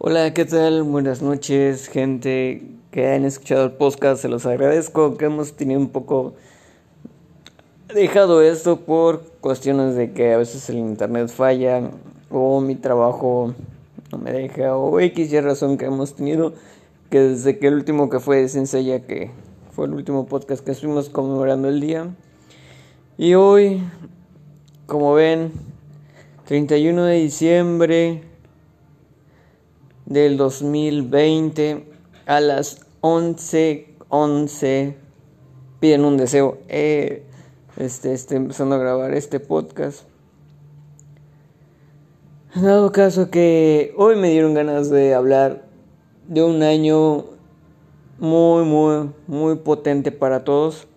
Hola, ¿qué tal? Buenas noches, gente que han escuchado el podcast. Se los agradezco que hemos tenido un poco dejado esto por cuestiones de que a veces el internet falla o mi trabajo no me deja o X y razón que hemos tenido que desde que el último que fue de que fue el último podcast que estuvimos conmemorando el día y hoy como ven 31 de diciembre del 2020 a las 11:11 11, piden un deseo. Eh, este, estoy empezando a grabar este podcast. Dado caso que hoy me dieron ganas de hablar de un año muy, muy, muy potente para todos.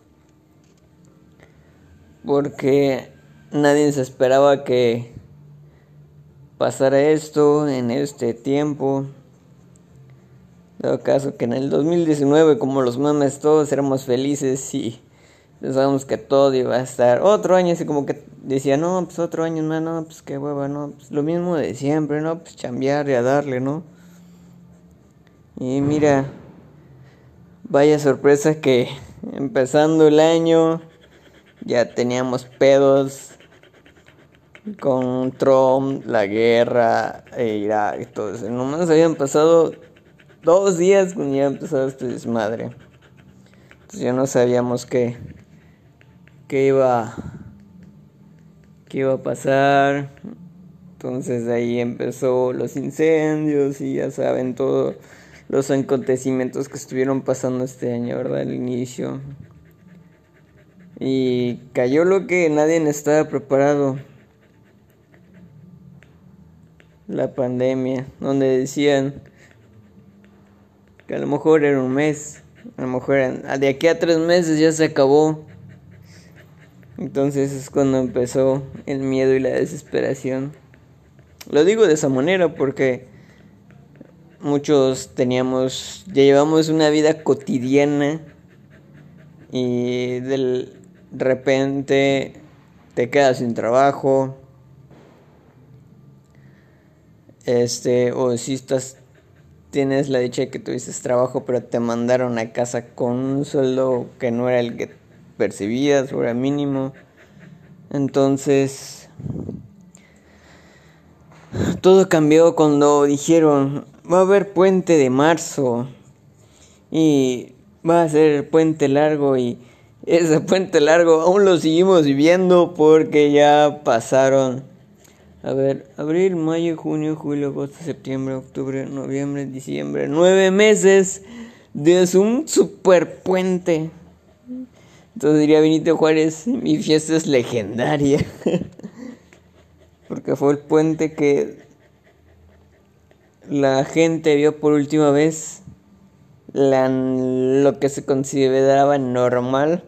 Porque nadie se esperaba que pasara esto en este tiempo. Dado caso que en el 2019, como los memes, todos éramos felices y pensábamos que todo iba a estar otro año, así como que decía, no, pues otro año más, no, pues qué hueva, no, pues lo mismo de siempre, no, pues chambear y a darle, ¿no? Y mira, vaya sorpresa que empezando el año ya teníamos pedos con Trump, la guerra, e Irak todo eso. Nomás habían pasado dos días cuando ya empezado este desmadre. Entonces ya no sabíamos qué, qué iba, qué iba a pasar. Entonces ahí empezó los incendios y ya saben todos los acontecimientos que estuvieron pasando este año, ¿verdad? Al inicio. Y cayó lo que nadie estaba preparado la pandemia, donde decían que a lo mejor era un mes, a lo mejor de aquí a tres meses ya se acabó. Entonces es cuando empezó el miedo y la desesperación. Lo digo de esa manera porque muchos teníamos, ya llevamos una vida cotidiana y de repente te quedas sin trabajo, este, o si estás, tienes la dicha de que tuviste trabajo, pero te mandaron a casa con un sueldo que no era el que percibías, era mínimo. Entonces, todo cambió cuando dijeron, va a haber puente de marzo y va a ser puente largo y ese puente largo aún lo seguimos viviendo porque ya pasaron a ver, abril, mayo, junio, julio, agosto, septiembre, octubre, noviembre, diciembre. Nueve meses de un super puente. Entonces diría Benito Juárez, mi fiesta es legendaria. Porque fue el puente que la gente vio por última vez lo que se consideraba normal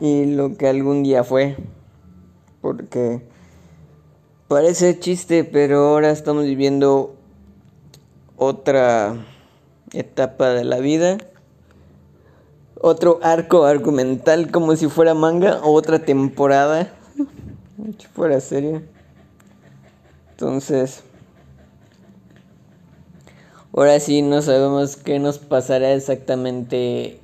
y lo que algún día fue. Porque Parece chiste, pero ahora estamos viviendo otra etapa de la vida. Otro arco argumental como si fuera manga o otra temporada. si fuera serie. Entonces, ahora sí no sabemos qué nos pasará exactamente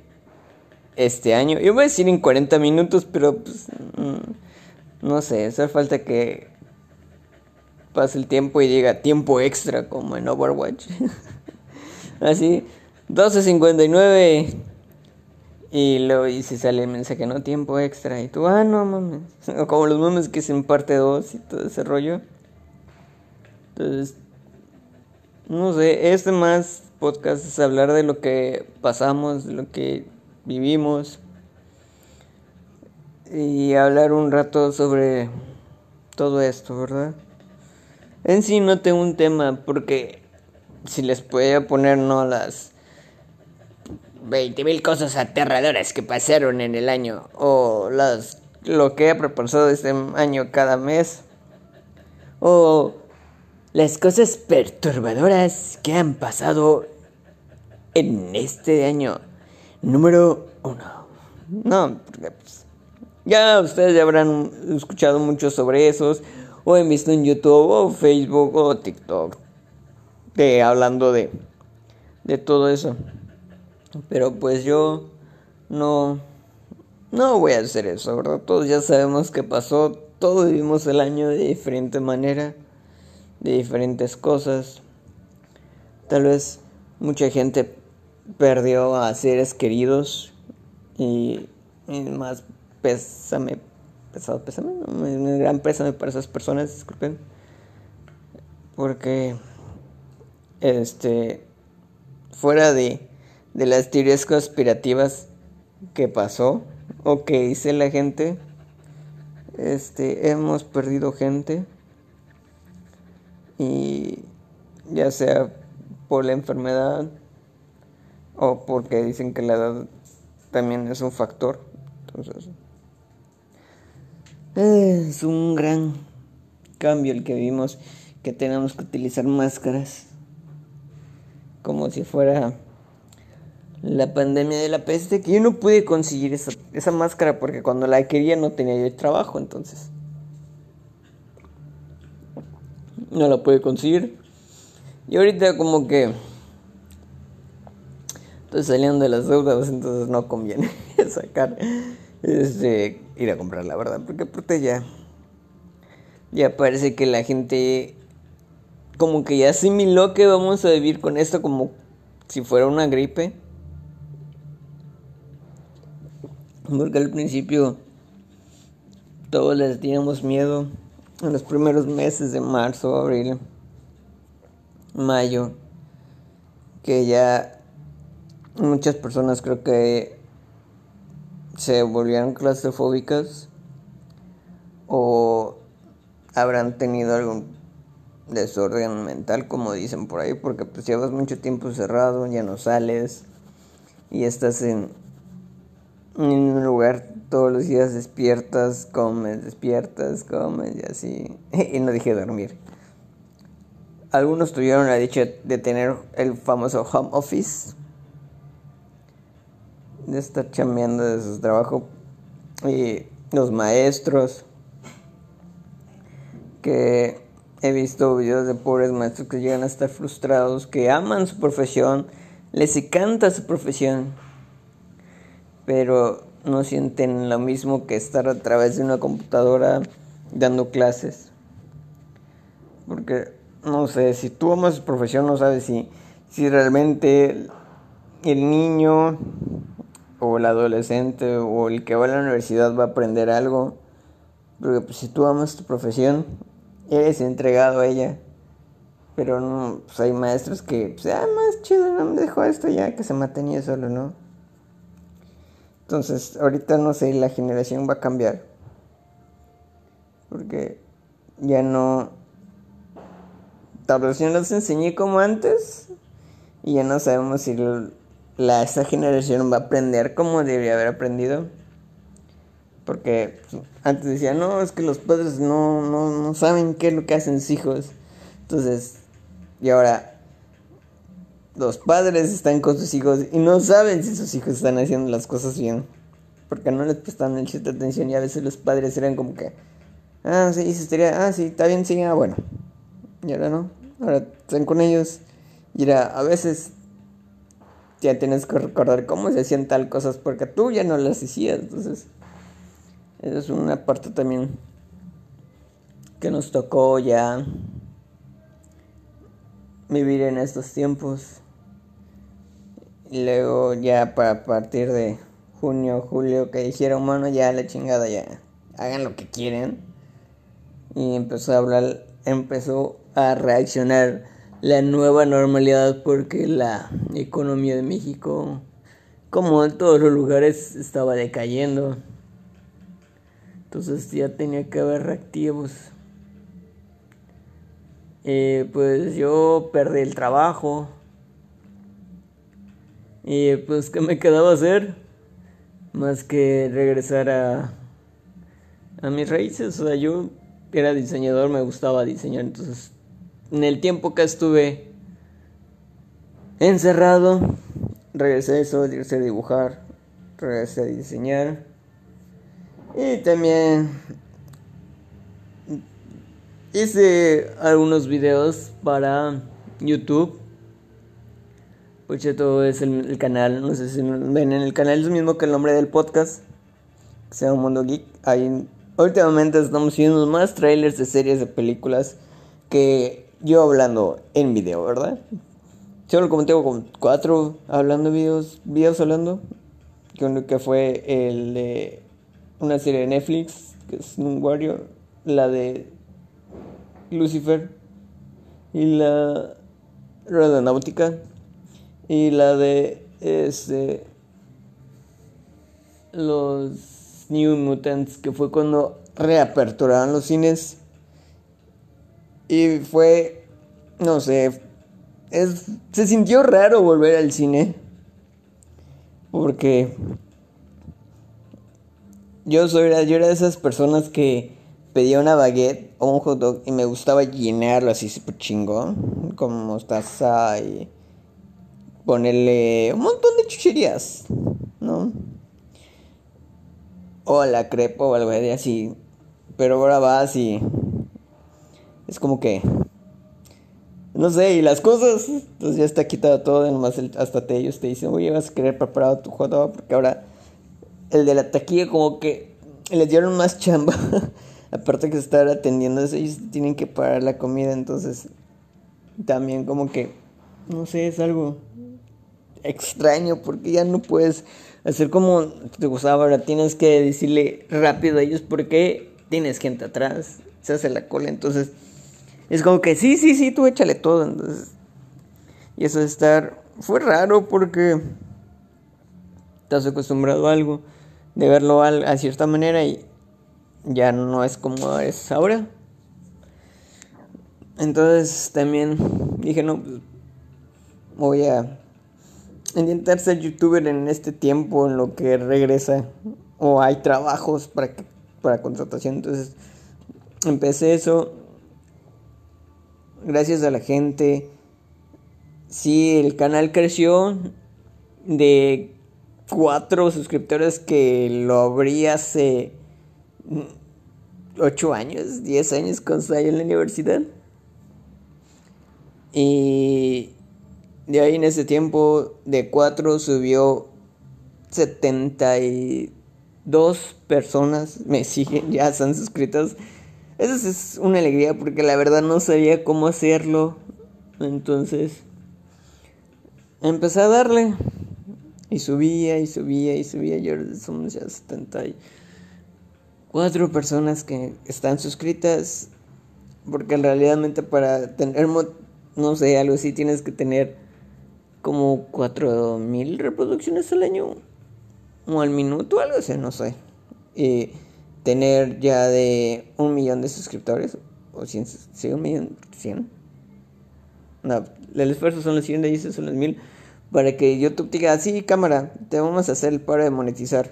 este año. Yo voy a decir en 40 minutos, pero pues mm, no sé, hace falta que pasa el tiempo y diga tiempo extra como en Overwatch. Así, 12.59 y luego dice sale el mensaje, no, tiempo extra. Y tú, ah, no mames. O como los memes que es en parte 2 y todo ese rollo. Entonces, no sé, este más podcast es hablar de lo que pasamos, de lo que vivimos. Y hablar un rato sobre todo esto, ¿verdad? En sí no tengo un tema porque si les podía poner no las 20 mil cosas aterradoras que pasaron en el año o las lo que he propuesto este año cada mes o las cosas perturbadoras que han pasado en este año número uno. No, porque pues, ya ustedes ya habrán escuchado mucho sobre esos o he visto en YouTube o Facebook o TikTok. de hablando de, de todo eso. Pero pues yo no, no voy a hacer eso, ¿verdad? Todos ya sabemos qué pasó, todos vivimos el año de diferente manera, de diferentes cosas. Tal vez mucha gente perdió a seres queridos y, más pésame, pesado pésame, un gran pésame para esas personas, disculpen. Porque, este, fuera de, de las teorías conspirativas que pasó o que dice la gente, este, hemos perdido gente y ya sea por la enfermedad o porque dicen que la edad también es un factor. Entonces, es un gran cambio el que vimos, que tenemos que utilizar máscaras como si fuera la pandemia de la peste, que yo no pude conseguir esa, esa máscara porque cuando la quería no tenía yo trabajo, entonces no la pude conseguir. Y ahorita como que estoy saliendo de las deudas, entonces no conviene sacar, este, ir a comprar la verdad, porque aparte ya, ya parece que la gente como que ya asimiló que vamos a vivir con esto como si fuera una gripe. Porque al principio todos les teníamos miedo en los primeros meses de marzo, abril, mayo, que ya muchas personas creo que se volvieron claustrofóbicas o habrán tenido algún desorden mental como dicen por ahí porque pues llevas mucho tiempo cerrado ya no sales y estás en, en un lugar todos los días despiertas comes despiertas comes y así y no dije dormir. Algunos tuvieron la dicha de tener el famoso home office de estar chambeando de su trabajo. Y los maestros, que he visto videos de pobres maestros que llegan a estar frustrados, que aman su profesión, les encanta su profesión, pero no sienten lo mismo que estar a través de una computadora dando clases. Porque, no sé, si tú amas su profesión, no sabes si, si realmente el niño o el adolescente o el que va a la universidad va a aprender algo. Porque pues, si tú amas tu profesión, eres entregado a ella. Pero no, pues hay maestros que, pues, ah, más chido, no me dejó esto ya, que se mantenía solo, ¿no? Entonces, ahorita no sé, la generación va a cambiar. Porque ya no. Tal vez yo no les enseñé como antes. Y ya no sabemos si la, esta generación va a aprender como debería haber aprendido. Porque pues, antes decía, no, es que los padres no, no, no saben qué es lo que hacen sus hijos. Entonces, y ahora los padres están con sus hijos y no saben si sus hijos están haciendo las cosas bien. Porque no les prestan mucha atención y a veces los padres eran como que, ah, sí, se estaría, ah, sí, está bien, sí, ah, bueno. Y ahora no, ahora están con ellos. Y era, a veces ya tienes que recordar cómo se hacían tal cosas porque tú ya no las hacías. Entonces, esa es una parte también que nos tocó ya vivir en estos tiempos. Y luego ya para partir de junio, julio, que dijeron, bueno, ya la chingada, ya hagan lo que quieren. Y empezó a hablar, empezó a reaccionar la nueva normalidad porque la economía de México, como en todos los lugares, estaba decayendo. Entonces ya tenía que haber reactivos. Eh, pues yo perdí el trabajo. Y pues, ¿qué me quedaba hacer? Más que regresar a, a mis raíces. O sea, yo era diseñador, me gustaba diseñar. Entonces en el tiempo que estuve encerrado, regresé a eso, regresé a dibujar, regresé a diseñar. Y también hice algunos videos para YouTube. Pucheto es el, canal, no sé si ven en el canal, es el mismo que el nombre del podcast, que se llama Mundo Geek. Ahí, últimamente estamos viendo más trailers de series de películas que yo hablando en video, ¿verdad? Solo como tengo con cuatro hablando videos, videos hablando, que, que fue el de una serie de Netflix, que es un Warrior, la de Lucifer y la Náutica y la de este los New Mutants que fue cuando reaperturaron los cines y fue no sé es, se sintió raro volver al cine porque yo soy yo era de esas personas que pedía una baguette o un hot dog y me gustaba llenarlo así súper chingón, como mostaza y ponerle un montón de chucherías, ¿no? O la crepa o algo así. Pero ahora vas y es como que no sé, y las cosas, pues ya está quitado todo, nomás hasta te, ellos te dicen, oye, vas a querer preparado tu hot porque ahora el de la taquilla como que les dieron más chamba. aparte que estar atendiendo ellos tienen que parar la comida, entonces también como que, no sé, es algo extraño porque ya no puedes hacer como te gustaba, ahora tienes que decirle rápido a ellos porque tienes gente atrás, se hace la cola, entonces es como que sí, sí, sí, tú échale todo, entonces y eso de estar fue raro porque estás acostumbrado a algo, de verlo a cierta manera y ya no es como es ahora. Entonces también dije, no, pues, voy a intentar ser youtuber en este tiempo, en lo que regresa, o hay trabajos para, para contratación. Entonces empecé eso, gracias a la gente. Sí, el canal creció de cuatro suscriptores que lo abrí hace 8 años, 10 años cuando estaba en la universidad. Y de ahí en ese tiempo de 4 subió 72 personas me siguen, ya están suscritas. Eso es una alegría porque la verdad no sabía cómo hacerlo. Entonces empecé a darle. Y subía y subía y subía. Y ahora somos ya 70 cuatro personas que están suscritas. Porque en realidad para tener, no sé, algo así tienes que tener como cuatro mil reproducciones al año. O al minuto, algo así, no sé. Y tener ya de un millón de suscriptores. O cien, sí, un millón, cien. No, el esfuerzo son los 100 de ellos son los mil. Para que YouTube diga, sí, cámara, te vamos a hacer el paro de monetizar.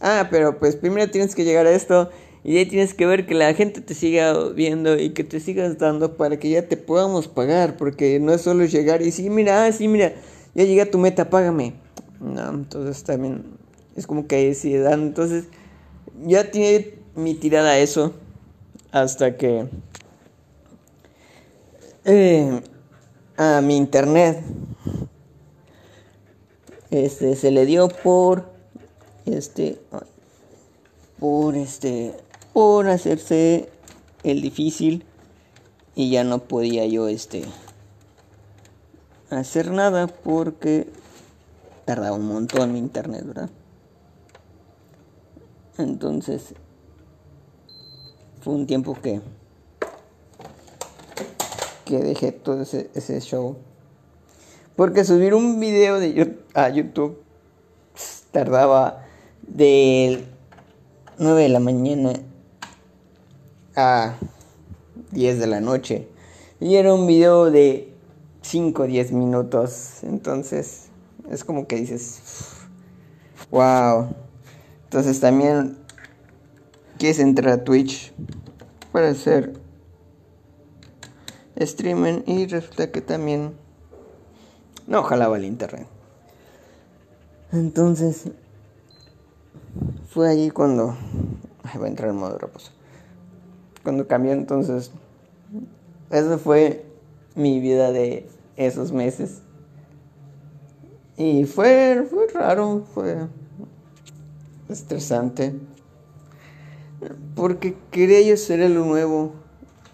Ah, pero pues primero tienes que llegar a esto y ya tienes que ver que la gente te siga viendo y que te sigas dando para que ya te podamos pagar, porque no es solo llegar y sí, mira, ah, sí, mira, ya llegué a tu meta, págame. No, entonces también es como que ahí sí dan, entonces ya tiene mi tirada eso hasta que eh, a mi internet este se le dio por este por este por hacerse el difícil y ya no podía yo este hacer nada porque tardaba un montón mi internet, ¿verdad? Entonces fue un tiempo que que dejé todo ese, show porque subir un video de a YouTube tardaba de 9 de la mañana a 10 de la noche. Y era un video de 5 o 10 minutos. Entonces, es como que dices, wow. Entonces también quieres entrar a Twitch para hacer streaming y resulta que también no jalaba el internet. Entonces, fue ahí cuando. Ay, voy a entrar en modo reposo. Cuando cambié, entonces. Ese fue mi vida de esos meses. Y fue, fue raro, fue estresante. Porque quería yo hacer lo nuevo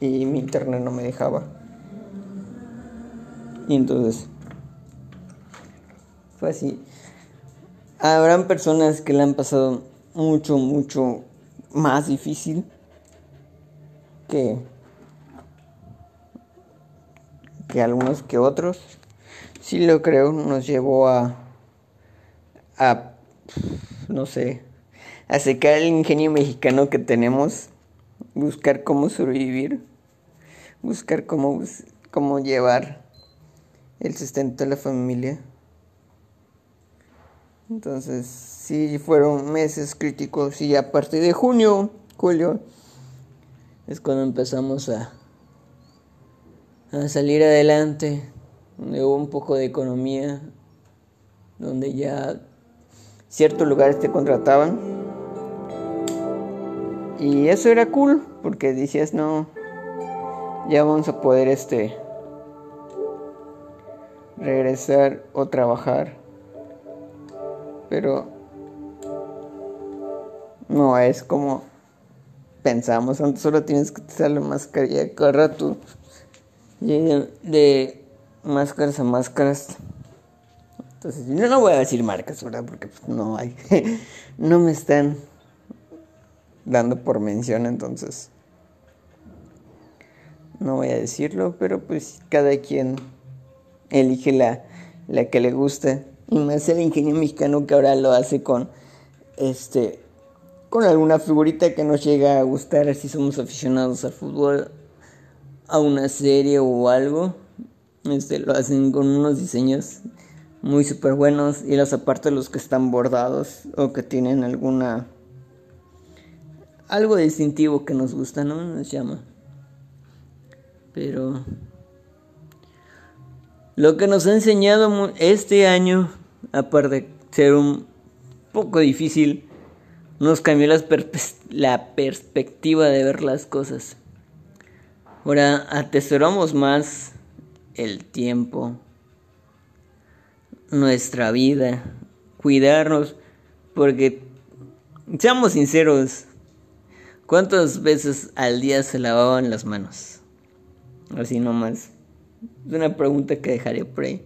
y mi internet no me dejaba. Y entonces fue así. Habrán personas que le han pasado mucho, mucho más difícil que, que algunos que otros. Sí lo creo, nos llevó a, a, no sé, a secar el ingenio mexicano que tenemos, buscar cómo sobrevivir, buscar cómo, cómo llevar el sustento de la familia. Entonces, sí fueron meses críticos y a partir de junio, julio, es cuando empezamos a, a salir adelante, donde hubo un poco de economía, donde ya ciertos lugares te contrataban. Y eso era cool, porque decías, no, ya vamos a poder este regresar o trabajar pero no es como pensamos. Antes solo tienes que usar la mascarilla cada rato. De, de máscaras a máscaras. Entonces, yo no voy a decir marcas, ¿verdad? Porque pues, no hay. no me están dando por mención, entonces. No voy a decirlo, pero pues cada quien elige la, la que le guste. Y más el ingenio mexicano que ahora lo hace con este con alguna figurita que nos llega a gustar si somos aficionados al fútbol, a una serie o algo. Este lo hacen con unos diseños muy super buenos y los aparte los que están bordados o que tienen alguna algo distintivo que nos gusta, ¿no? Nos llama. Pero lo que nos ha enseñado este año aparte de ser un poco difícil, nos cambió la perspectiva de ver las cosas. Ahora atesoramos más el tiempo, nuestra vida, cuidarnos, porque seamos sinceros, ¿cuántas veces al día se lavaban las manos? Así nomás. Es una pregunta que dejaré por ahí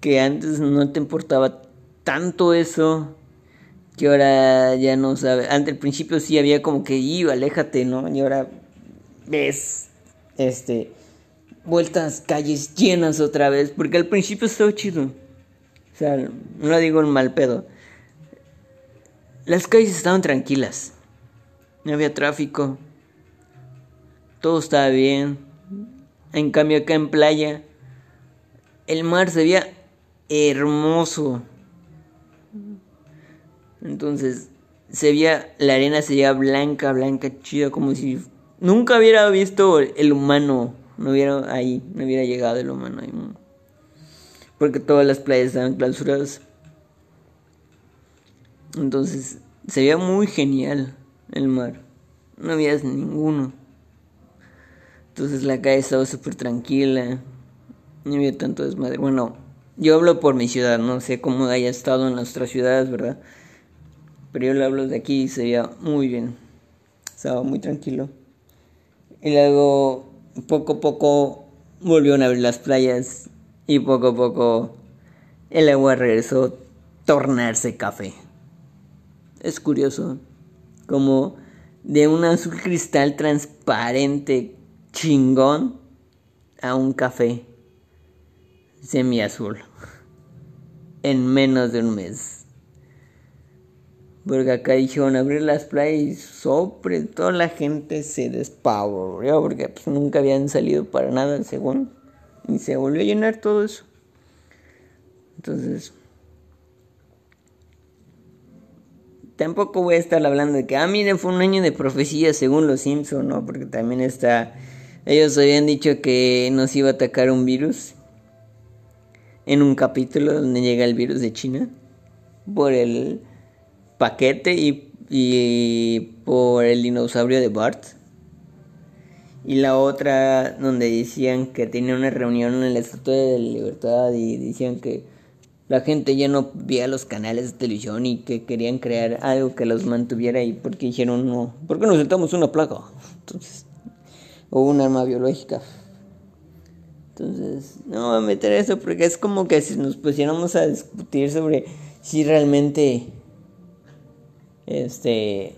que antes no te importaba tanto eso, que ahora ya no sabe. Antes al principio sí había como que iba, aléjate, ¿no? Y ahora ves este vueltas calles llenas otra vez, porque al principio estaba chido. O sea, no lo digo en mal pedo. Las calles estaban tranquilas. No había tráfico. Todo estaba bien. En cambio acá en playa el mar se veía hermoso. Entonces, se veía, la arena se veía blanca, blanca, chida, como si nunca hubiera visto el humano, no hubiera ahí, no hubiera llegado el humano ahí. Porque todas las playas estaban clausuradas. Entonces, se veía muy genial el mar. No había ninguno. Entonces la calle estaba súper tranquila. No había tanto desmadre. Bueno, yo hablo por mi ciudad, no sé cómo haya estado en otras ciudades, ¿verdad? Pero yo le hablo de aquí y se veía muy bien. Estaba muy tranquilo. Y luego, poco a poco, volvieron a abrir las playas. Y poco a poco, el agua regresó a tornarse café. Es curioso. Como de un azul cristal transparente chingón a un café semi-azul en menos de un mes. Porque acá dijeron abrir las playas y sobre toda la gente se despavorió porque pues, nunca habían salido para nada según. Y se volvió a llenar todo eso. Entonces, tampoco voy a estar hablando de que, ah, miren, fue un año de profecía según los Simpsons, ¿no? Porque también está, ellos habían dicho que nos iba a atacar un virus en un capítulo donde llega el virus de China por el paquete y, por el dinosaurio de Bart. Y la otra donde decían que tenía una reunión en la Estatua de la Libertad y decían que la gente ya no veía los canales de televisión y que querían crear algo que los mantuviera ahí porque dijeron no, ¿por qué nos sentamos una plaga? Entonces, o un arma biológica. Entonces, no voy a meter eso porque es como que si nos pusiéramos a discutir sobre si realmente este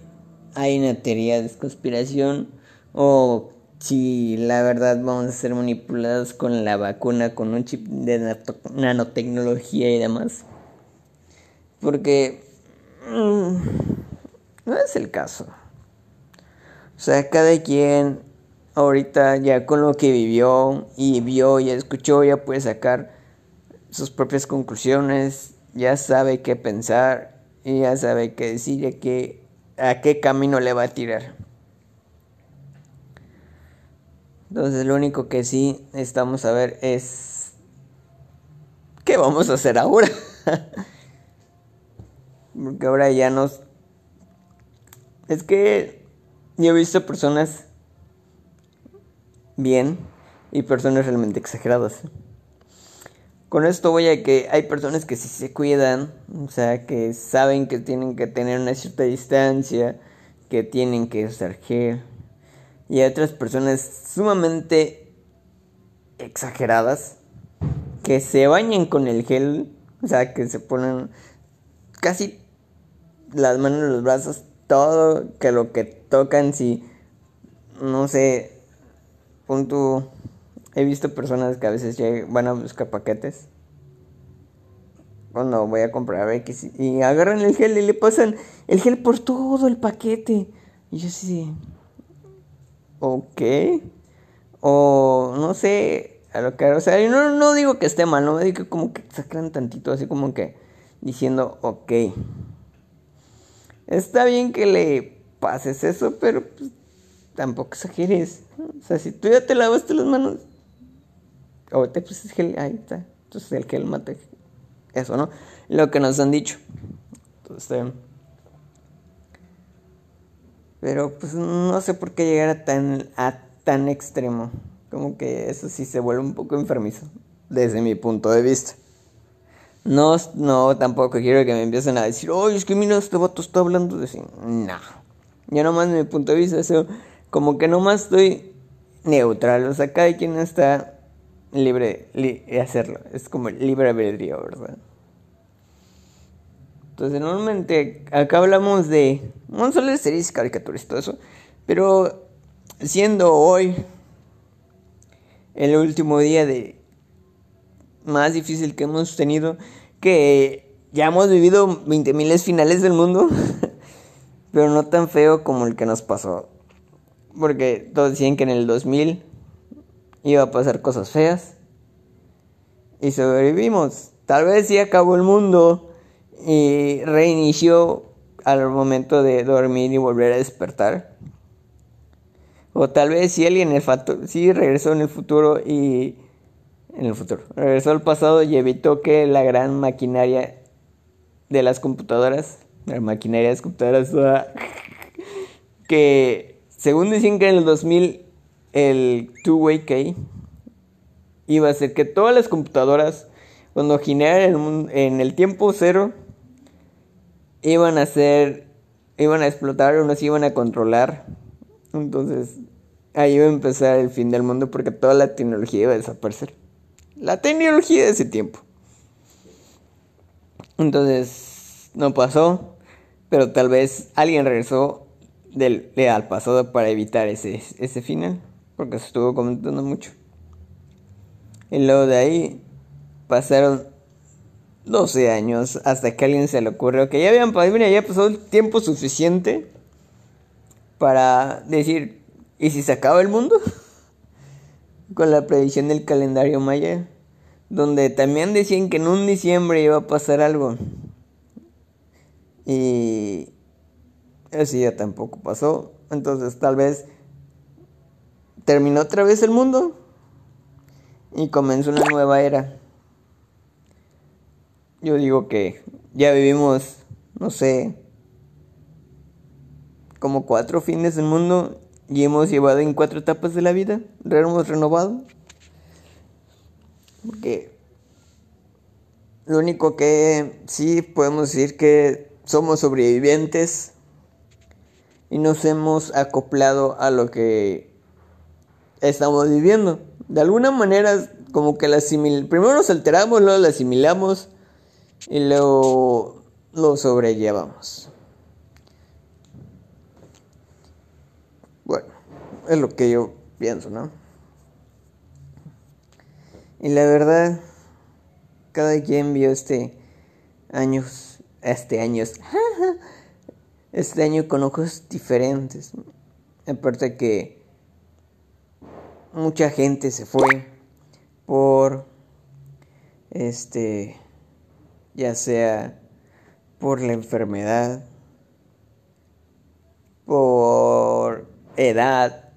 hay una teoría de conspiración o si la verdad vamos a ser manipulados con la vacuna, con un chip de nanotecnología y demás. Porque mm, no es el caso. O sea, cada quien ahorita ya con lo que vivió y vio y escuchó ya puede sacar sus propias conclusiones, ya sabe qué pensar y ya sabe qué decir y qué, a qué camino le va a tirar. Entonces lo único que sí estamos a ver es qué vamos a hacer ahora. Porque ahora ya nos... Es que yo he visto personas bien y personas realmente exageradas. Con esto voy a que hay personas que sí se cuidan, o sea, que saben que tienen que tener una cierta distancia, que tienen que usar gel, y hay otras personas sumamente exageradas que se bañan con el gel, o sea, que se ponen casi las manos los brazos, todo que lo que tocan, si no sé, punto, he visto personas que a veces van a buscar paquetes cuando voy a comprar X y agarran el gel y le pasan el gel por todo el paquete. Y yo sí, ok. O no sé, a lo que, o sea, yo no, no digo que esté mal, no digo como que sacan tantito, así como que diciendo, ok. Está bien que le pases eso, pero pues, tampoco exageres. O sea, si tú ya te lavaste las manos, o te pusiste gel, ahí está. Entonces el gel mate. Eso, ¿no? Lo que nos han dicho. Entonces, pero pues no sé por qué llegar a tan, a tan extremo. Como que eso sí se vuelve un poco enfermizo. Desde mi punto de vista. No, no, tampoco quiero que me empiecen a decir, oye, es que mira, este vato está hablando de así. No. Yo nomás, de mi punto de vista, eso, como que nomás estoy neutral. O sea, cada quien está libre de hacerlo. Es como libre albedrío, ¿verdad? Entonces, normalmente acá hablamos de, no solo de series, caricaturas y todo eso, pero siendo hoy el último día de más difícil que hemos tenido, que ya hemos vivido 20 miles finales del mundo, pero no tan feo como el que nos pasó. Porque todos decían que en el 2000 iba a pasar cosas feas. Y sobrevivimos. Tal vez sí acabó el mundo y reinició al momento de dormir y volver a despertar. O tal vez si alguien en el sí regresó en el futuro y en el futuro, regresó al pasado y evitó que la gran maquinaria de las computadoras, la maquinaria de las computadoras que según dicen que en el 2000 el two-way key iba a ser que todas las computadoras cuando generaran en el tiempo cero iban a ser, iban a explotar o nos iban a controlar. Entonces, ahí iba a empezar el fin del mundo porque toda la tecnología iba a desaparecer. La tecnología de ese tiempo. Entonces, no pasó, pero tal vez alguien regresó del, al pasado para evitar ese, ese final, porque se estuvo comentando mucho. Y luego de ahí pasaron 12 años hasta que a alguien se le ocurrió que ya habían ya pasado el tiempo suficiente para decir, ¿y si se acaba el mundo? Con la predicción del calendario maya, donde también decían que en un diciembre iba a pasar algo. Y eso ya tampoco pasó. Entonces tal vez terminó otra vez el mundo y comenzó una nueva era. Yo digo que ya vivimos, no sé, como cuatro fines del mundo y hemos llevado en cuatro etapas de la vida, hemos renovado. Porque lo único que sí podemos decir que somos sobrevivientes y nos hemos acoplado a lo que estamos viviendo. De alguna manera, como que la asimil... primero nos alteramos, luego la asimilamos y luego lo sobrellevamos. Bueno, es lo que yo pienso, ¿no? Y la verdad, cada quien vio este años, este años, este año con ojos diferentes. Aparte que mucha gente se fue por este ya sea por la enfermedad, por edad,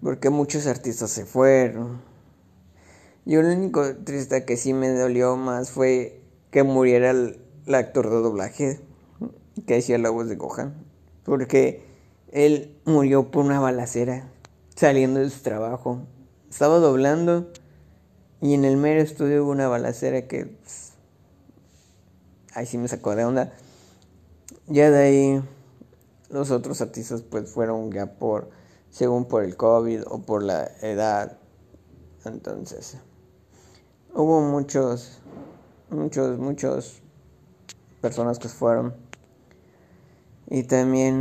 porque muchos artistas se fueron. Yo lo único triste que sí me dolió más fue que muriera el, actor de doblaje que decía la voz de Gohan, porque él murió por una balacera saliendo de su trabajo. Estaba doblando y en el mero estudio hubo una balacera que pues, ahí sí me sacó de onda. Ya de ahí los otros artistas pues fueron ya por según por el COVID o por la edad. Entonces, hubo muchos muchos muchos personas que fueron y también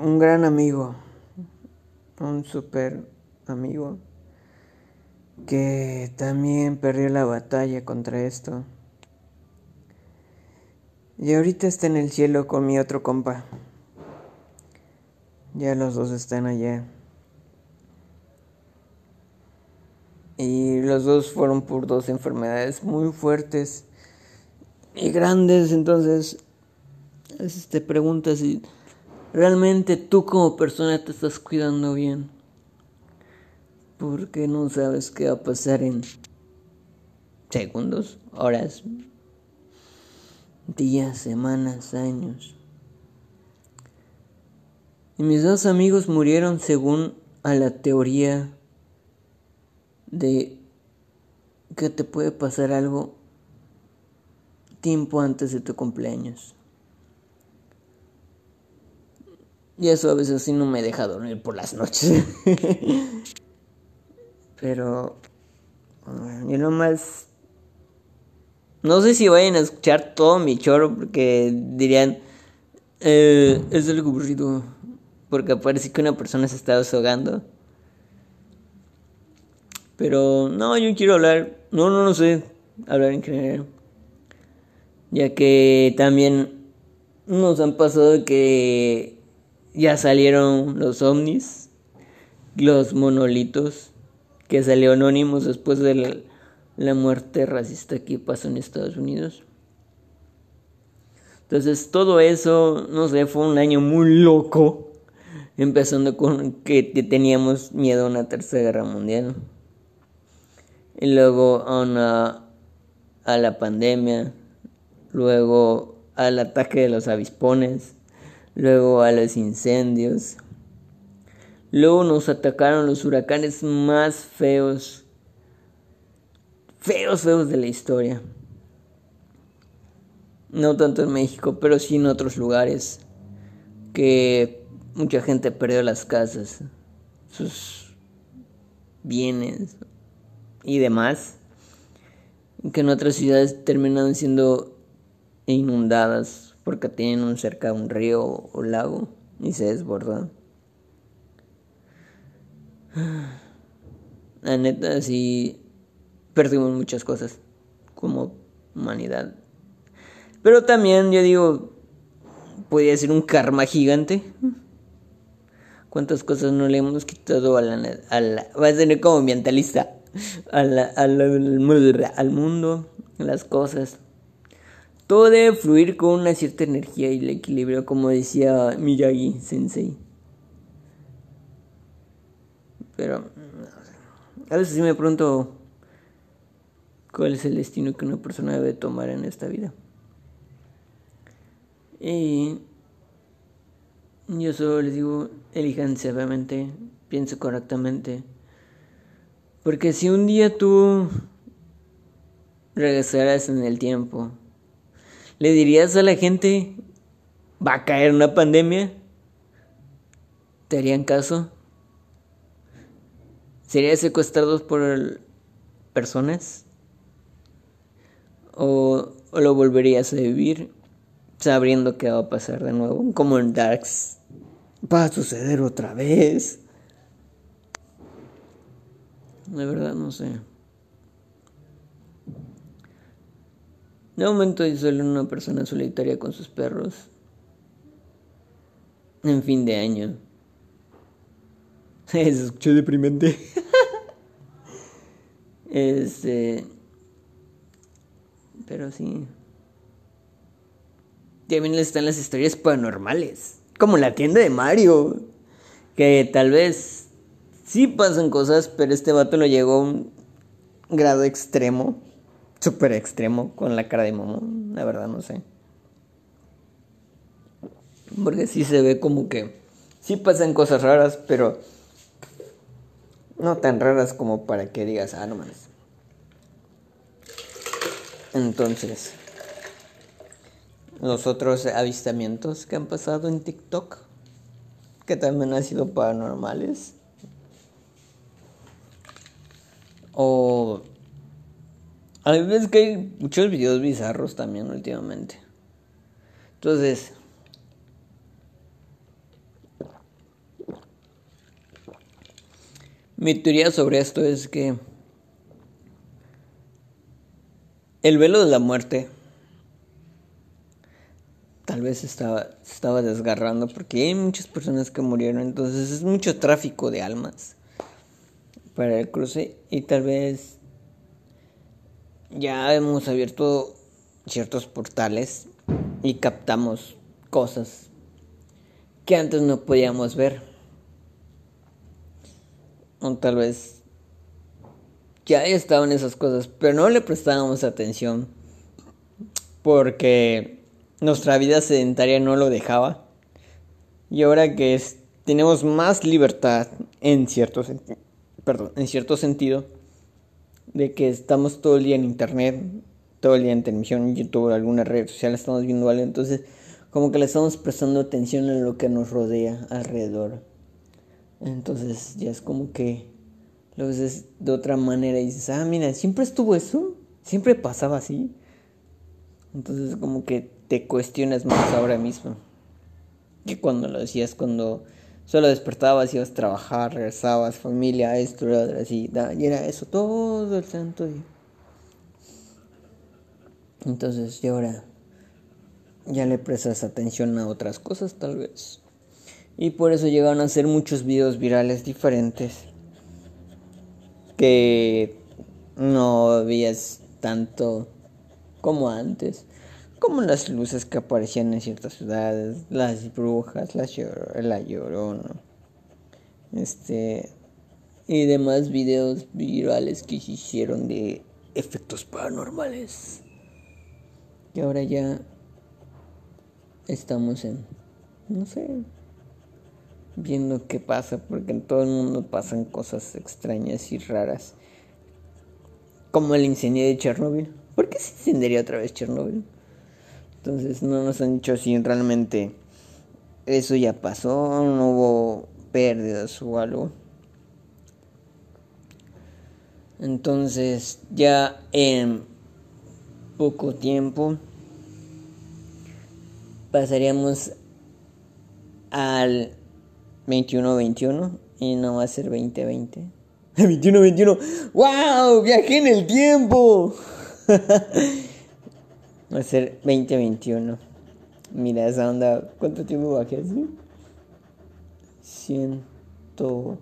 un gran amigo, un super amigo que también perdió la batalla contra esto. Y ahorita está en el cielo con mi otro compa. Ya los dos están allá. Y los dos fueron por dos enfermedades muy fuertes y grandes. Entonces, te preguntas si realmente tú como persona te estás cuidando bien. Porque no sabes qué va a pasar en segundos, horas, días, semanas, años. Y mis dos amigos murieron según a la teoría de que te puede pasar algo tiempo antes de tu cumpleaños. Y eso a veces sí no me deja dormir por las noches. Pero yo nomás no sé si vayan a escuchar todo mi choro porque dirían eh, es algo aburrido porque parece que una persona se está desahogando. Pero no, yo quiero hablar, no, no, no sé, hablar en general. Ya que también nos han pasado que ya salieron los ovnis, los monolitos, que salió anónimos después de la, la muerte racista que pasó en Estados Unidos. Entonces todo eso, no sé, fue un año muy loco empezando con que teníamos miedo a una tercera guerra mundial. Y luego a, una, a la pandemia, luego al ataque de los avispones, luego a los incendios. Luego nos atacaron los huracanes más feos, feos, feos de la historia. No tanto en México, pero sí en otros lugares que mucha gente perdió las casas, sus bienes y demás, que en otras ciudades terminan siendo inundadas porque tienen un cerca un río o lago y se desbordan. La neta sí perdimos muchas cosas como humanidad. Pero también yo digo, podría ser un karma gigante cuántas cosas no le hemos quitado a la, a la va a ser como ambientalista al, al mundo, las cosas. Todo debe fluir con una cierta energía y el equilibrio, como decía Miyagi Sensei. Pero a veces me pregunto cuál es el destino que una persona debe tomar en esta vida. Y Yo solo les digo, elijan sabiamente, piense correctamente. Porque si un día tú regresaras en el tiempo, ¿le dirías a la gente, va a caer una pandemia? ¿Te harían caso? ¿Serías secuestrados por personas? ¿O, lo volverías a vivir sabiendo que va a pasar de nuevo? Como en Darks. Va a suceder otra vez. De verdad no sé. De momento yo soy una persona solitaria con sus perros. En fin de año. Se escuchó deprimente. este. Pero sí. También están las historias paranormales. Como la tienda de Mario. Que tal vez sí pasan cosas, pero este vato lo llegó a un grado extremo. Súper extremo con la cara de Momo. La verdad no sé. Porque sí se ve como que sí pasan cosas raras, pero no tan raras como para que digas, ah, no mames. Entonces, los otros avistamientos que han pasado en TikTok, que también han sido paranormales. O hay veces que hay muchos videos bizarros también últimamente. Entonces, Mi teoría sobre esto es que el velo de la muerte tal vez estaba, estaba desgarrando porque hay muchas personas que murieron, entonces es mucho tráfico de almas para el cruce y tal vez ya hemos abierto ciertos portales y captamos cosas que antes no podíamos ver o tal vez ya estaban esas cosas, pero no le prestábamos atención porque nuestra vida sedentaria no lo dejaba. Y ahora que tenemos más libertad en cierto, perdón, en cierto sentido, de que estamos todo el día en internet, todo el día en televisión, YouTube, alguna red social, estamos viendo algo, entonces como que le estamos prestando atención a lo que nos rodea alrededor. Entonces ya es como que lo ves de otra manera y dices, ah, mira, siempre estuvo eso, siempre pasaba así. Entonces como que te cuestionas más ahora mismo que cuando lo decías, cuando solo despertabas, ibas a trabajar, regresabas, familia, esto, así, y era eso todo el santo día. Entonces, y ahora ya le prestas atención a otras cosas, tal vez. Y por eso llegaron a ser muchos videos virales diferentes. Que no habías tanto como antes. Como las luces que aparecían en ciertas ciudades, las brujas, la, la llorona. Este. Y demás videos virales que se hicieron de efectos paranormales. Y ahora ya estamos en. No sé, viendo qué pasa, porque en todo el mundo pasan cosas extrañas y raras. Como el incendio de Chernobyl. ¿Por qué se incendiaría otra vez Chernobyl? Entonces no nos han dicho si realmente eso ya pasó, no hubo pérdidas o algo. Entonces ya en poco tiempo pasaríamos al 21-21 y no va a ser 2020. 21-21. ¡Wow! Viajé en el tiempo. va a ser 2021. Mira esa onda. ¿Cuánto tiempo bajé así? Ciento.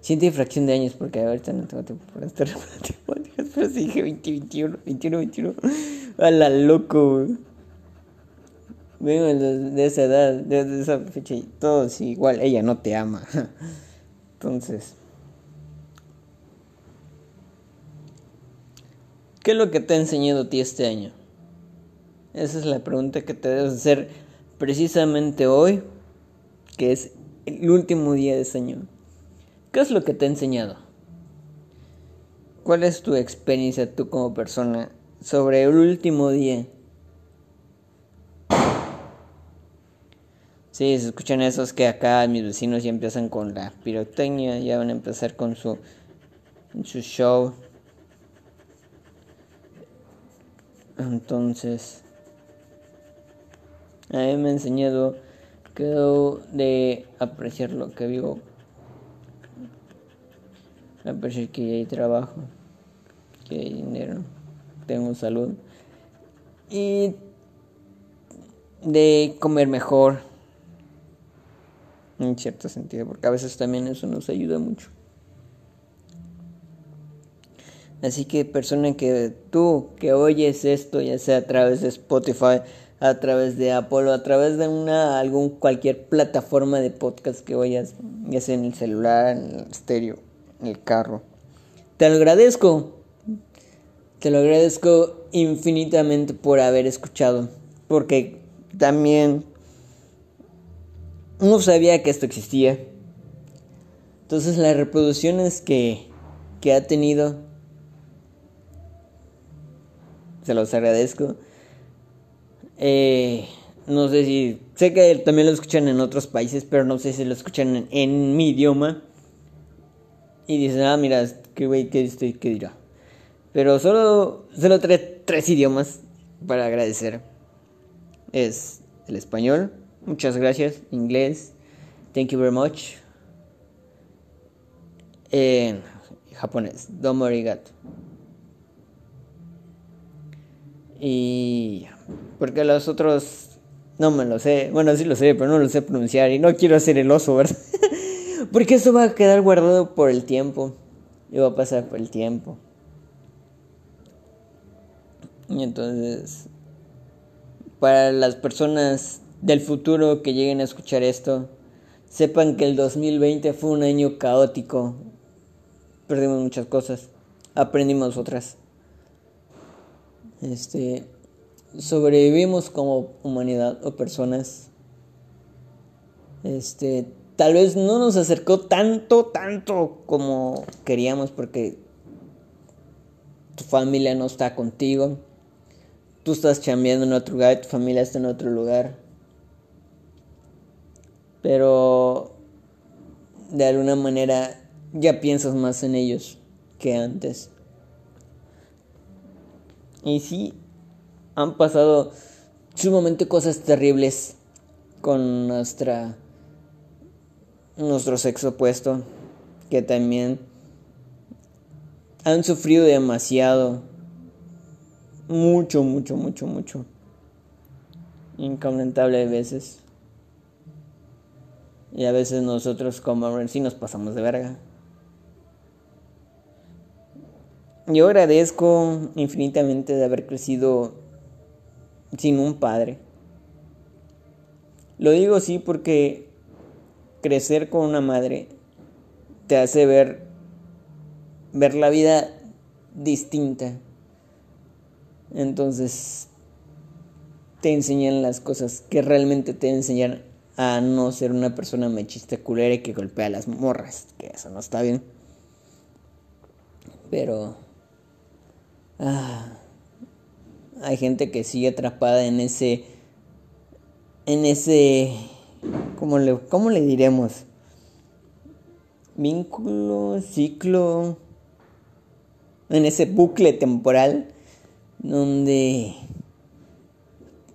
Ciento fracción de años, porque ahorita no tengo tiempo para estar matemáticas. Pero si dije 2021, 21, 21. A la loco, vengo de esa edad, de esa fecha y todos igual, ella no te ama. Entonces, ¿qué es lo que te ha enseñado a ti este año? Esa es la pregunta que te debes hacer precisamente hoy, que es el último día de ese año, ¿qué es lo que te ha enseñado? ¿Cuál es tu experiencia tú como persona sobre el último día? Sí, se escuchan esos que acá mis vecinos ya empiezan con la pirotecnia, ya van a empezar con su, su show. Entonces, a me ha enseñado que de apreciar lo que vivo, apreciar que hay trabajo, que hay dinero, tengo salud y de comer mejor en cierto sentido, porque a veces también eso nos ayuda mucho. Así que persona que tú que oyes esto, ya sea a través de Spotify, a través de Apple a través de una algún cualquier plataforma de podcast que oyas, ya sea en el celular, en el estéreo, en el carro. Te lo agradezco. Te lo agradezco infinitamente por haber escuchado, porque también no sabía que esto existía. Entonces las reproducciones que, que ha tenido, se los agradezco. Eh, no sé si, sé que también lo escuchan en otros países, pero no sé si lo escuchan en, mi idioma. Y dicen, ah, mira, qué güey, qué, este, qué dirá. Pero solo, solo trae tres idiomas para agradecer. Es el español, Muchas gracias. Inglés. Thank you very much. En japonés. Domo arigato. Y porque los otros no me lo sé. Bueno, sí lo sé, pero no lo sé pronunciar y no quiero hacer el oso, ¿verdad? porque eso va a quedar guardado por el tiempo. Y va a pasar por el tiempo. Y entonces para las personas del futuro que lleguen a escuchar esto, sepan que el 2020 fue un año caótico. Perdimos muchas cosas, aprendimos otras. Este, sobrevivimos como humanidad o personas. Este, tal vez no nos acercó tanto, tanto como queríamos porque tu familia no está contigo. Tú estás chambeando en otro lugar, tu familia está en otro lugar pero de alguna manera ya piensas más en ellos que antes. Y sí, han pasado sumamente cosas terribles con nuestra nuestro sexo opuesto que también han sufrido demasiado. Mucho mucho mucho mucho. Incomentable veces. Y a veces nosotros como sí nos pasamos de verga. Yo agradezco infinitamente de haber crecido sin un padre. Lo digo así porque crecer con una madre te hace ver ver la vida distinta. Entonces te enseñan las cosas que realmente te enseñan a no ser una persona machista culera y que golpea las morras, que eso no está bien. Pero ah, hay gente que sigue atrapada en ese en ese ¿cómo le, cómo le diremos? Vínculo, ciclo, en ese bucle temporal donde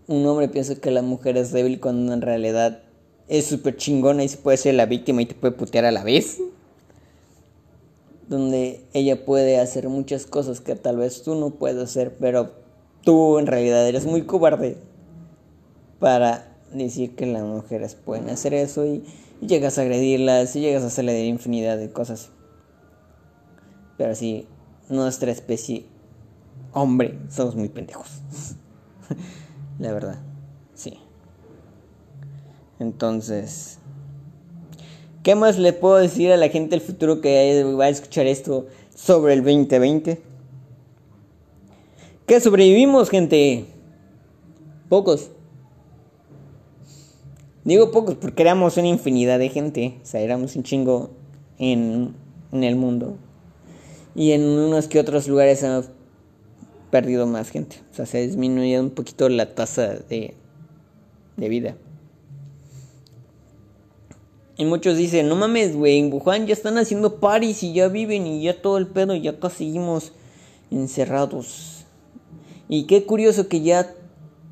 un hombre piensa que la mujer es débil cuando en realidad es súper chingona y se puede ser la víctima y te puede putear a la vez. Donde ella puede hacer muchas cosas que tal vez tú no puedes hacer, pero tú en realidad eres muy cobarde para decir que las mujeres pueden hacer eso y, llegas a agredirlas y llegas a hacerle infinidad de cosas. Pero sí, nuestra especie, hombre, somos muy pendejos. la verdad, sí. Entonces, ¿qué más le puedo decir a la gente del futuro que va a escuchar esto sobre el 2020? Que sobrevivimos, gente. Pocos. Digo pocos porque éramos una infinidad de gente. O sea, éramos un chingo en, el mundo. Y en unos que otros lugares hemos perdido más gente. O sea, se ha disminuido un poquito la tasa de, de vida. Y muchos dicen, no mames, güey, en Wuhan ya están haciendo paris y ya viven y ya todo el pedo, y ya acá seguimos encerrados. Y qué curioso que ya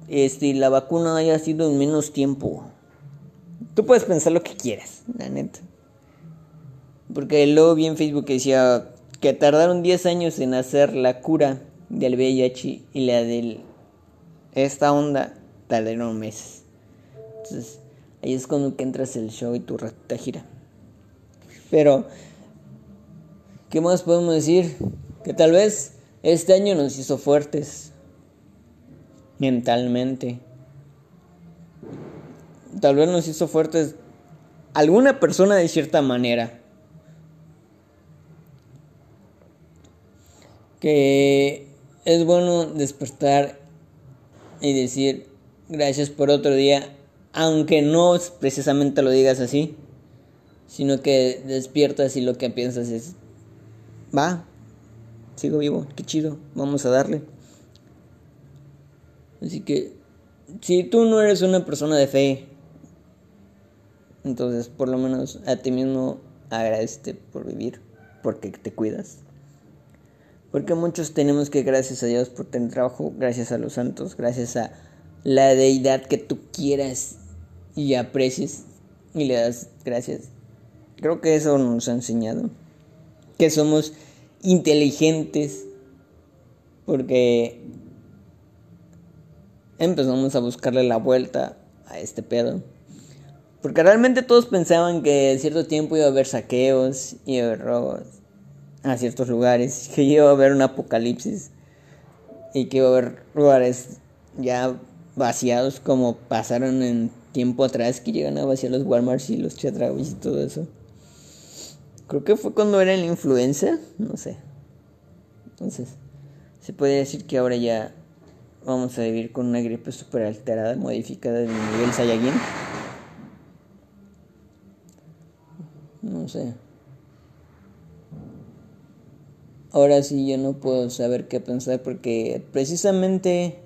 este, la vacuna haya sido en menos tiempo. Tú puedes pensar lo que quieras, la neta. Porque luego vi en Facebook que decía que tardaron 10 años en hacer la cura del VIH y la de esta onda tardaron meses. Entonces, Ahí es cuando que entras el show y tu rata gira. Pero, ¿qué más podemos decir? Que tal vez este año nos hizo fuertes mentalmente. Tal vez nos hizo fuertes alguna persona de cierta manera. Que es bueno despertar y decir gracias por otro día aunque no precisamente lo digas así, sino que despiertas y lo que piensas es, va, sigo vivo, qué chido, vamos a darle. Así que, si tú no eres una persona de fe, entonces por lo menos a ti mismo agradecete por vivir, porque te cuidas. Porque muchos tenemos que, gracias a Dios por tener trabajo, gracias a los santos, gracias a la deidad que tú quieras y aprecies y le das gracias. Creo que eso nos ha enseñado. Que somos inteligentes porque empezamos a buscarle la vuelta a este pedo. Porque realmente todos pensaban que en cierto tiempo iba a haber saqueos, iba a robos a ciertos lugares, que iba a haber un apocalipsis y que iba a haber lugares ya vaciados como pasaron en tiempo atrás que llegan a vaciar los Walmarts y los Chedrauis y todo eso. Creo que fue cuando era la influenza, no sé. Entonces, se puede decir que ahora ya vamos a vivir con una gripe super alterada, modificada de nivel Saiyajin. No sé. Ahora sí yo no puedo saber qué pensar porque precisamente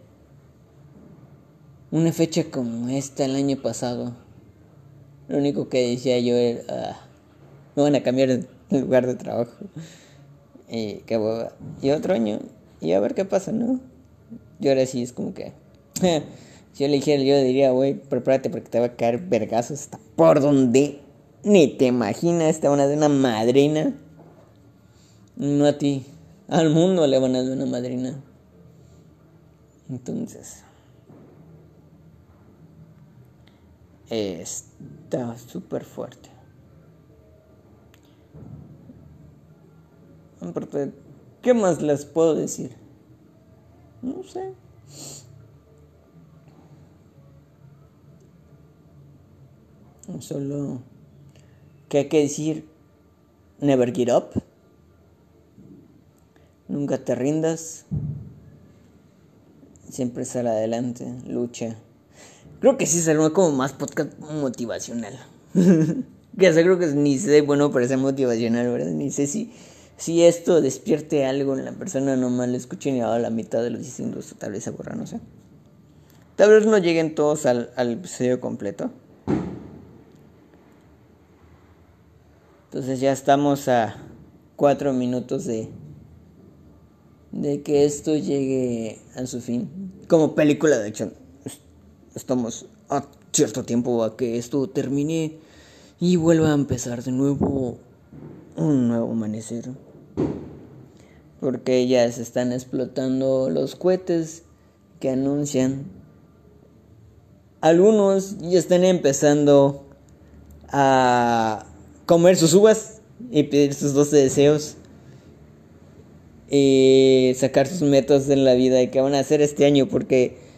una fecha como esta el año pasado, lo único que decía yo era, ah, me van a cambiar el lugar de trabajo. Y, qué y otro año, y a ver qué pasa, ¿no? Y ahora sí es como que, si yo le dijera, yo diría, güey, prepárate porque te va a caer vergazos hasta por donde ni te imaginas, te van a dar una madrina. No a ti, al mundo le van a dar una madrina. Entonces... está súper fuerte. ¿qué más les puedo decir? No sé. Solo que hay que decir, never give up. Nunca te rindas. Siempre sal adelante, lucha. Creo que sí salió como más podcast motivacional. que sé, creo que ni sé bueno para ser motivacional, ¿verdad? Ni sé si, si esto despierte algo en la persona, nomás lo escuchen y a la mitad de los distintos, tal vez se borra, no sé. Tal vez no lleguen todos al, al episodio completo. Entonces ya estamos a cuatro minutos de, de que esto llegue a su fin. Como película de acción estamos a cierto tiempo a que esto termine y vuelva a empezar de nuevo un nuevo amanecer. Porque ya se están explotando los cohetes que anuncian. Algunos ya están empezando a comer sus uvas y pedir sus 12 deseos. Y sacar sus metas en la vida y que van a hacer este año porque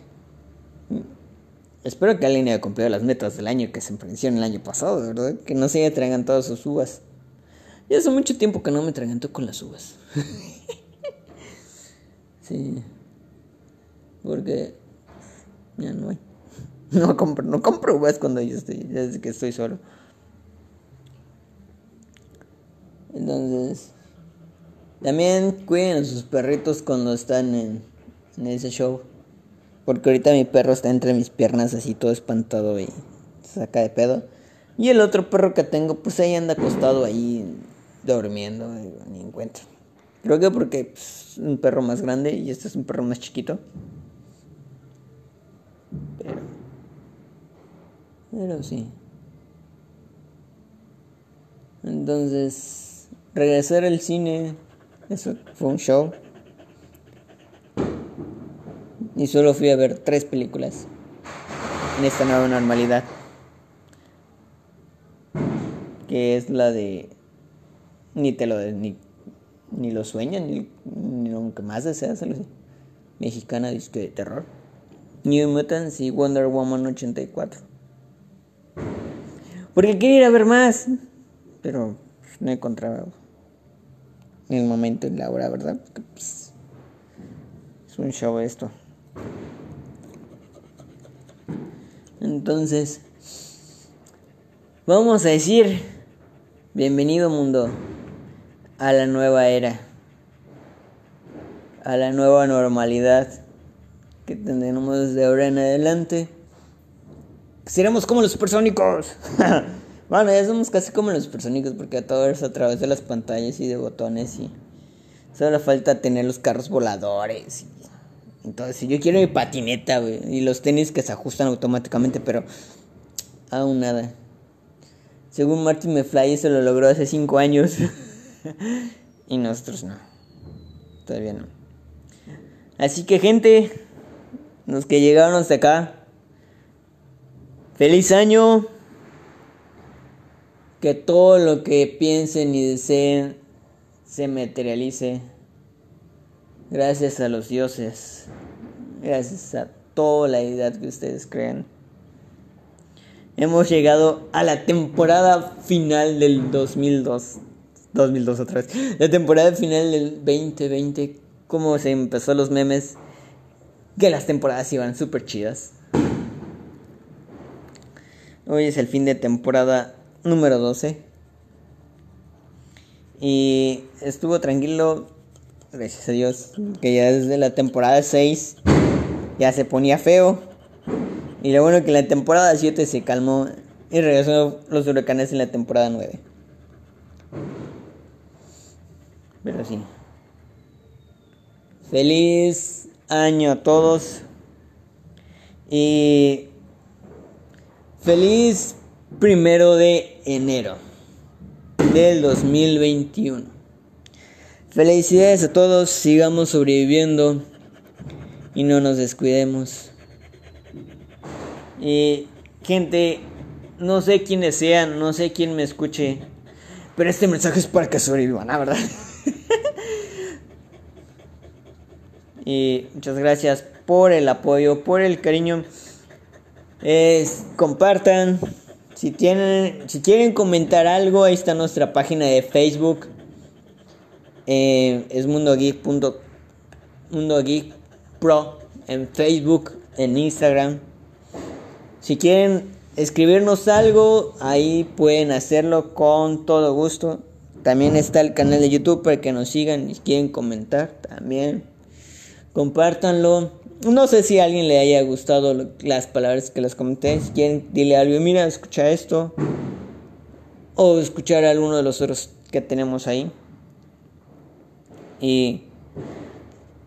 Espero que alguien haya cumplido las metas del año que se emprendieron el año pasado, ¿verdad? Que no se haya tragantado sus uvas. Ya hace mucho tiempo que no me traganto con las uvas. sí. Porque ya no hay. No compro, no compro uvas cuando yo estoy, desde que estoy solo. Entonces, también cuiden a sus perritos cuando están en ese show. Porque ahorita mi perro está entre mis piernas así todo espantado y saca de pedo. Y el otro perro que tengo, pues ahí anda acostado ahí durmiendo, ni encuentro. Creo que porque es pues, un perro más grande y este es un perro más chiquito. Pero. Pero sí. Entonces, regresar al cine. Eso fue un show. Y solo fui a ver tres películas en esta nueva normalidad. Que es la de. Ni te lo. Ni, ni lo sueñan, ni, ni lo que más deseas, algo así. Mexicana de terror. New Mutants y Wonder Woman 84. Porque quería ir a ver más. Pero no encontraba el momento y la hora, ¿verdad? Pues, es un show esto. Entonces, vamos a decir, bienvenido mundo a la nueva era, a la nueva normalidad que tendremos desde ahora en adelante. Seremos como los supersónicos. bueno, ya somos casi como los supersónicos porque todo es a través de las pantallas y de botones y solo falta tener los carros voladores entonces, yo quiero mi patineta, güey. Y los tenis que se ajustan automáticamente, pero aún nada. Según Martin McFly, eso lo logró hace 5 años. y nosotros no. Todavía no. Así que, gente, los que llegaron hasta acá, feliz año. Que todo lo que piensen y deseen se materialice. Gracias a los dioses. Gracias a toda la edad que ustedes crean. Hemos llegado a la temporada final del 2002. 2002 otra vez. La temporada final del 2020. Como se empezó los memes. Que las temporadas iban súper chidas. Hoy es el fin de temporada número 12. Y estuvo tranquilo gracias a Dios, que ya desde la temporada 6 ya se ponía feo. Y lo bueno que la temporada 7 se calmó y regresó los huracanes en la temporada 9. Pero sí. Feliz año a todos. Y feliz primero de enero del 2021. Felicidades a todos, sigamos sobreviviendo y no nos descuidemos. Y gente, no sé quiénes sean, no sé quién me escuche, pero este mensaje es para que sobrevivan, ¿la verdad? y muchas gracias por el apoyo, por el cariño. Compartan. Si tienen, si quieren comentar algo, ahí está nuestra página de Facebook. Eh, es Mundo Geek. Mundo Geek Pro en Facebook, en Instagram. Si quieren escribirnos algo, ahí pueden hacerlo con todo gusto. También está el canal de YouTube para que nos sigan y quieren comentar también. Compártanlo. No sé si a alguien le haya gustado las palabras que les comenté. Si quieren, dile algo, mira, escucha esto. O escuchar alguno de los otros que tenemos ahí. Y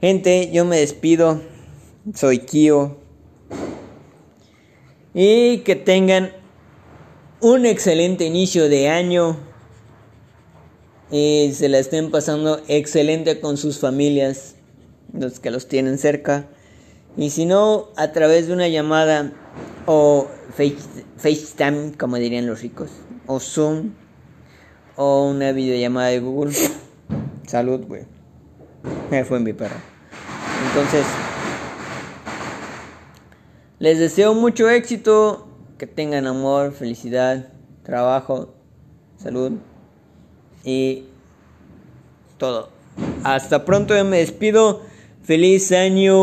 gente, yo me despido. Soy Kio. Y que tengan un excelente inicio de año. Y se la estén pasando excelente con sus familias, los que los tienen cerca. Y si no, a través de una llamada o face, FaceTime, como dirían los ricos, o Zoom, o una videollamada de Google. Salud, güey. Fue mi perro. Entonces, les deseo mucho éxito, que tengan amor, felicidad, trabajo, salud y todo. Hasta pronto, me despido. Feliz año.